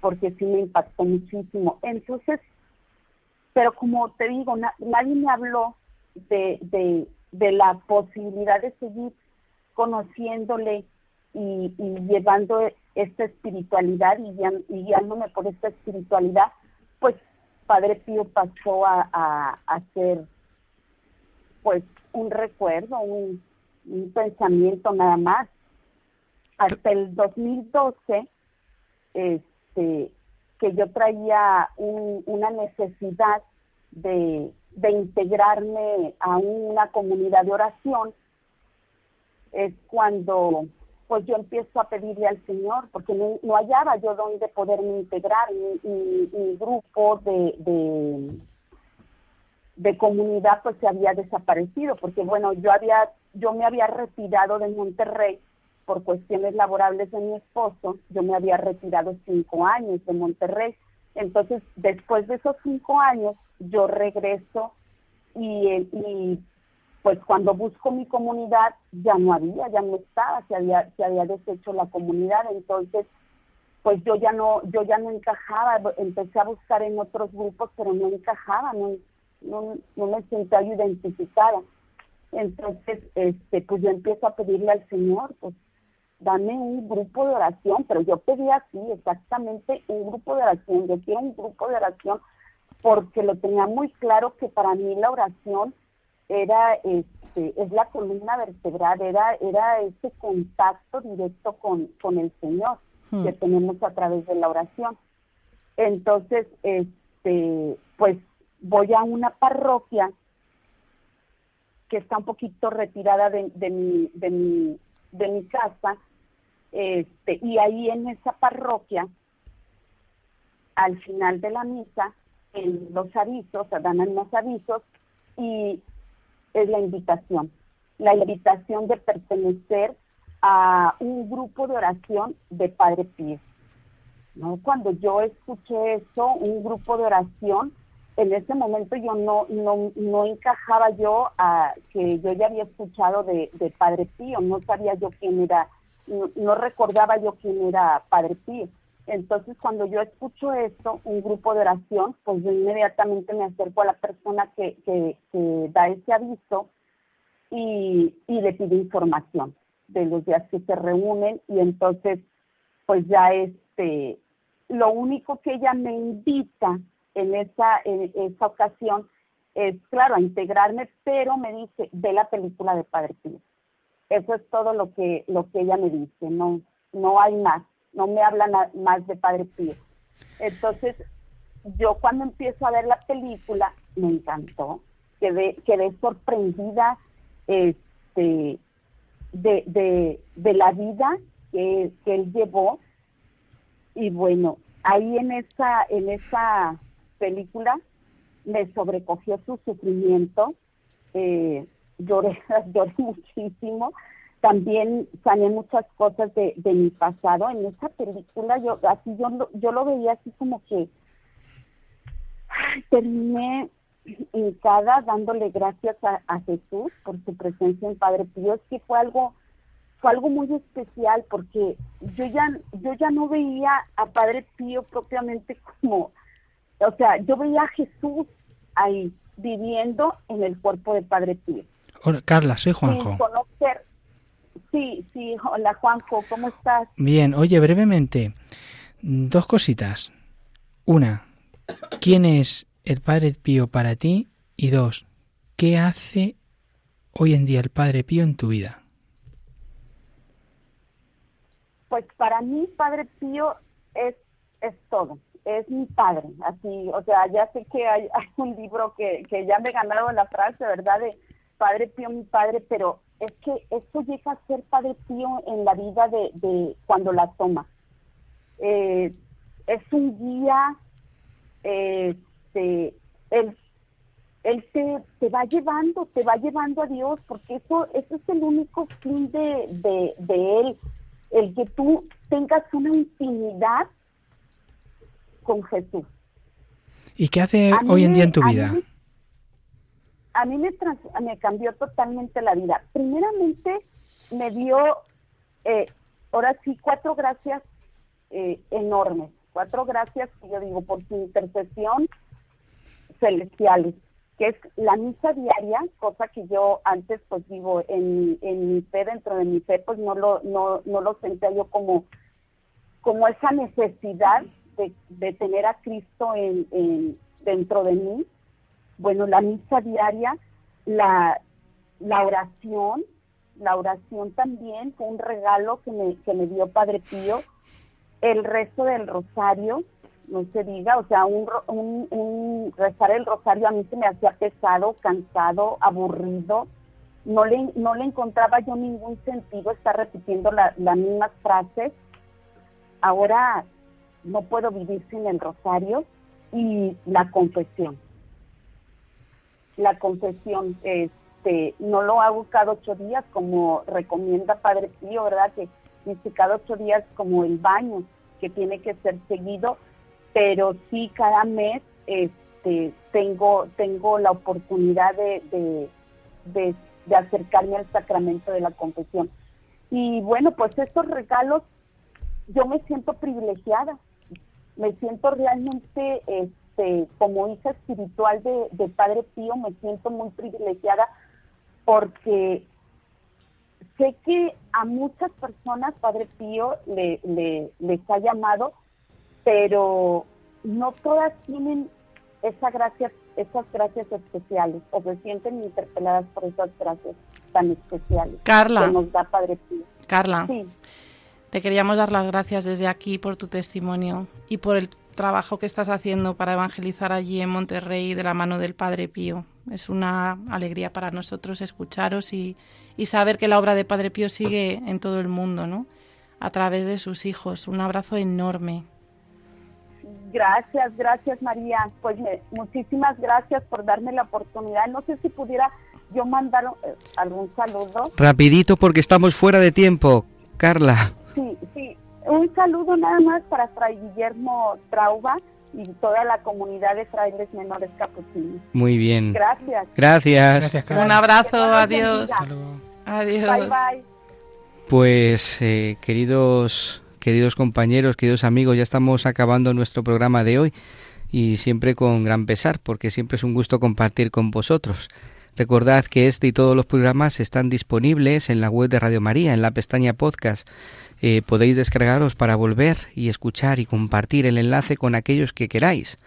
S10: porque sí me impactó muchísimo. Entonces, pero como te digo, nadie me habló de, de, de, la posibilidad de seguir conociéndole y, y llevando esta espiritualidad y, guiándome por esta espiritualidad, pues Padre Pío pasó a, a, a ser pues un recuerdo, un, un pensamiento nada más. Hasta el 2012, este, que yo traía una necesidad de, integrarme a una comunidad de oración, es cuando pues yo empiezo a pedirle al Señor, porque no, hallaba yo dónde poderme integrar, mi, grupo de, de, de, comunidad pues se había desaparecido, porque bueno, yo había, yo me había retirado de Monterrey por cuestiones laborables de mi esposo, yo me había retirado cinco años de Monterrey. Entonces, después de esos cinco años, yo regreso y, y pues cuando busco mi comunidad ya no había, ya no estaba, se había, se había deshecho la comunidad, entonces pues yo ya no, yo ya no encajaba, empecé a buscar en otros grupos, pero no encajaba, no, no, no me sentía identificada. Entonces, este, pues yo empiezo a pedirle al Señor, pues dame un grupo de oración, pero yo pedía así, exactamente un grupo de oración, yo quiero un grupo de oración porque lo tenía muy claro que para mí la oración era este es la columna vertebral, era era ese contacto directo con, con el Señor que hmm. tenemos a través de la oración. Entonces, este pues voy a una parroquia que está un poquito retirada de, de mi de mi de mi casa este, y ahí en esa parroquia, al final de la misa, en los avisos, dan los avisos y es la invitación, la invitación de pertenecer a un grupo de oración de Padre Pío. ¿no? Cuando yo escuché eso, un grupo de oración, en ese momento yo no, no, no encajaba yo a que yo ya había escuchado de, de Padre Pío, no sabía yo quién era no, recordaba yo quién era Padre Pío. Entonces, cuando yo escucho esto, un grupo de oración, pues yo inmediatamente me acerco a la persona que, que, da ese aviso y, y le pido información de los días que se reúnen y entonces, pues ya este, lo único que ella me invita en esa, en esa ocasión es, claro, a integrarme, pero me dice, ve la película de Padre Pío. Eso es todo lo que, lo que ella me dice, no, no hay más, no me hablan más de Padre Pío. Entonces, yo cuando empiezo a ver la película, me encantó, quedé, quedé sorprendida este, de, de, de la vida que, que él llevó. Y bueno, ahí en esa, en esa película me sobrecogió su sufrimiento. Eh, lloré, lloré muchísimo. También sané muchas cosas de, de mi pasado. En esa película yo así yo yo lo veía así como que terminé en cada dándole gracias a, Jesús por su presencia en Padre Pío. Es que fue algo fue algo muy especial porque yo ya yo ya no veía a Padre Pío propiamente como o sea, yo veía a Jesús ahí viviendo en el cuerpo de Padre Pío.
S8: Hola, Carla, soy Juanjo.
S10: Sí, sí, hola Juanjo, ¿cómo estás?
S8: Bien, oye, brevemente, dos cositas. Una, ¿quién es el Padre Pío para ti? Y dos, ¿qué hace hoy en día el Padre Pío en tu vida?
S10: Pues para mí Padre Pío es, es todo, es mi padre, así, o sea, ya sé que hay, hay un libro que, que ya me he ganado la frase, ¿verdad? De Padre Pío, mi padre, pero es que esto llega a ser Padre Pío en la vida de, de cuando la toma. Eh, es un guía, eh, él, él te, te, va llevando, te va llevando a Dios, porque eso, eso es el único fin de, de, de Él, el que tú tengas una intimidad con Jesús.
S8: ¿Y qué hace hoy en día en tu vida?
S10: Mí, a mí me, trans, me cambió totalmente la vida. Primeramente me dio, eh, ahora sí, cuatro gracias eh, enormes, cuatro gracias yo digo por su intercesión celestiales, que es la misa diaria, cosa que yo antes pues digo en, en mi fe, dentro de mi fe, pues no lo, no, no lo sentía yo como, como esa necesidad de, de tener a Cristo en, en, dentro de mí. Bueno, la misa diaria, la, la oración, la oración también fue un regalo que me, que me dio Padre Pío, el resto del rosario, no se diga, o sea, un, un, un, rezar el rosario a mí se me hacía pesado, cansado, aburrido, no le, no le encontraba yo ningún sentido estar repitiendo la, las mismas frases. Ahora no puedo vivir sin el rosario y la confesión. La confesión, este, no lo hago cada ocho días como recomienda Padre Pío, ¿verdad? Que dice cada ocho días como el baño, que tiene que ser seguido, pero sí cada mes este, tengo, tengo la oportunidad de, de, de, de acercarme al sacramento de la confesión. Y bueno, pues estos regalos, yo me siento privilegiada, me siento realmente este, como hija espiritual de, de Padre Pío, me siento muy privilegiada porque sé que a muchas personas Padre Pío le, le, les ha llamado, pero no todas tienen esa gracia, esas gracias especiales o se sienten interpeladas por esas gracias tan especiales
S2: Carla,
S10: que nos da Padre Pío.
S2: Carla,
S10: Sí,
S2: te queríamos dar las gracias desde aquí por tu testimonio y por el trabajo que estás haciendo para evangelizar allí en Monterrey de la mano del Padre Pío. Es una alegría para nosotros escucharos y, y saber que la obra de Padre Pío sigue en todo el mundo, ¿no? A través de sus hijos. Un abrazo enorme.
S10: gracias, gracias María. Pues me- muchísimas gracias por darme la oportunidad. No sé si pudiera yo mandar eh, algún saludo.
S1: Rapidito porque estamos fuera de tiempo. Carla,
S10: Sí, sí. Un saludo nada más para Fray Guillermo Trauba y toda la comunidad de frailes menores capuchinos.
S1: muy bien.
S10: Gracias.
S1: Gracias.
S8: Gracias.
S2: Un abrazo, adiós. Adiós.
S10: Bye, bye.
S1: Pues eh, queridos queridos compañeros, queridos amigos, ya estamos acabando nuestro programa de hoy y siempre con gran pesar porque siempre es un gusto compartir con vosotros. Recordad que este y todos los programas están disponibles en la web de Radio María, en la pestaña podcast. Eh, podéis descargaros para volver y escuchar y compartir el enlace con aquellos que queráis.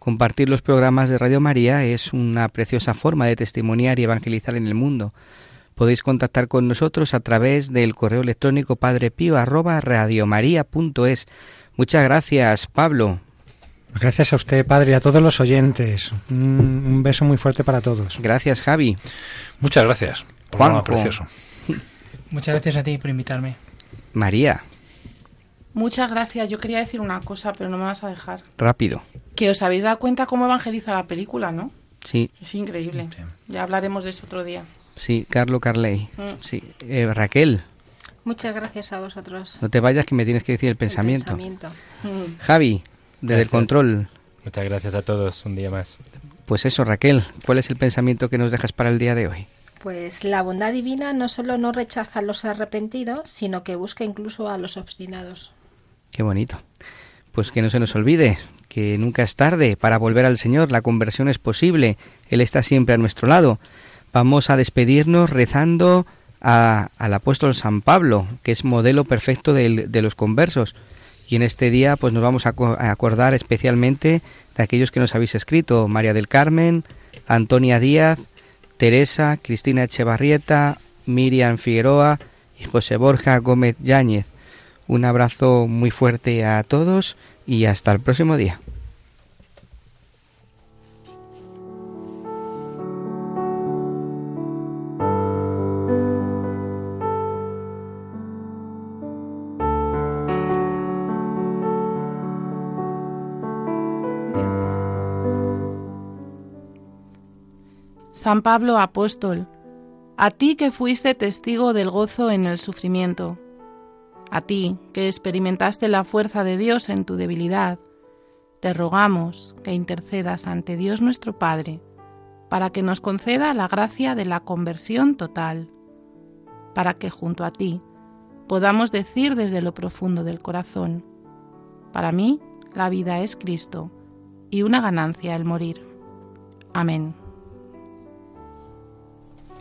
S1: Compartir los programas de Radio María es una preciosa forma de testimoniar y evangelizar en el mundo. Podéis contactar con nosotros a través del correo electrónico padrepío arroba. Muchas gracias, Pablo.
S3: Gracias a usted, padre, y a todos los oyentes. Un, un beso muy fuerte para todos.
S1: Gracias, Javi.
S9: Muchas gracias. Programa
S1: Juanjo.
S9: precioso.
S8: Muchas gracias a ti por invitarme.
S1: María,
S2: Muchas gracias. Yo quería decir una cosa, pero no me vas a dejar.
S1: rápido.
S2: Que os habéis dado cuenta cómo evangeliza la película, ¿no?
S1: Sí,
S2: Es increíble. Ya hablaremos de eso otro día.
S1: sí, Carlo Carley.
S2: Mm.
S1: Sí. Eh, Raquel,
S5: Muchas gracias a vosotros.
S1: no te vayas que me tienes que decir el pensamiento.
S5: pensamiento.
S2: Mm.
S1: Javi, desde el control.
S11: Muchas gracias a todos un día más.
S1: Pues eso, Raquel, ¿cuál es el pensamiento que nos dejas para el día de hoy?
S5: Pues la bondad divina no solo no rechaza a los arrepentidos, sino que busca incluso a los obstinados.
S1: Qué bonito. Pues que no se nos olvide que nunca es tarde para volver al Señor, la conversión es posible, Él está siempre a nuestro lado. Vamos a despedirnos rezando a- al apóstol San Pablo, que es modelo perfecto del- de los conversos, Y en este día pues nos vamos a acordar especialmente de aquellos que nos habéis escrito, María del Carmen, Antonia Díaz, Teresa, Cristina Echevarrieta, Miriam Figueroa y José Borja Gómez Yáñez. Un abrazo muy fuerte a todos y hasta el próximo día.
S2: San Pablo Apóstol, a ti que fuiste testigo del gozo en el sufrimiento, a ti que experimentaste la fuerza de Dios en tu debilidad, te rogamos que intercedas ante Dios nuestro Padre, para que nos conceda la gracia de la conversión total, para que junto a ti podamos decir desde lo profundo del corazón, para mí la vida es Cristo y una ganancia el morir. Amén.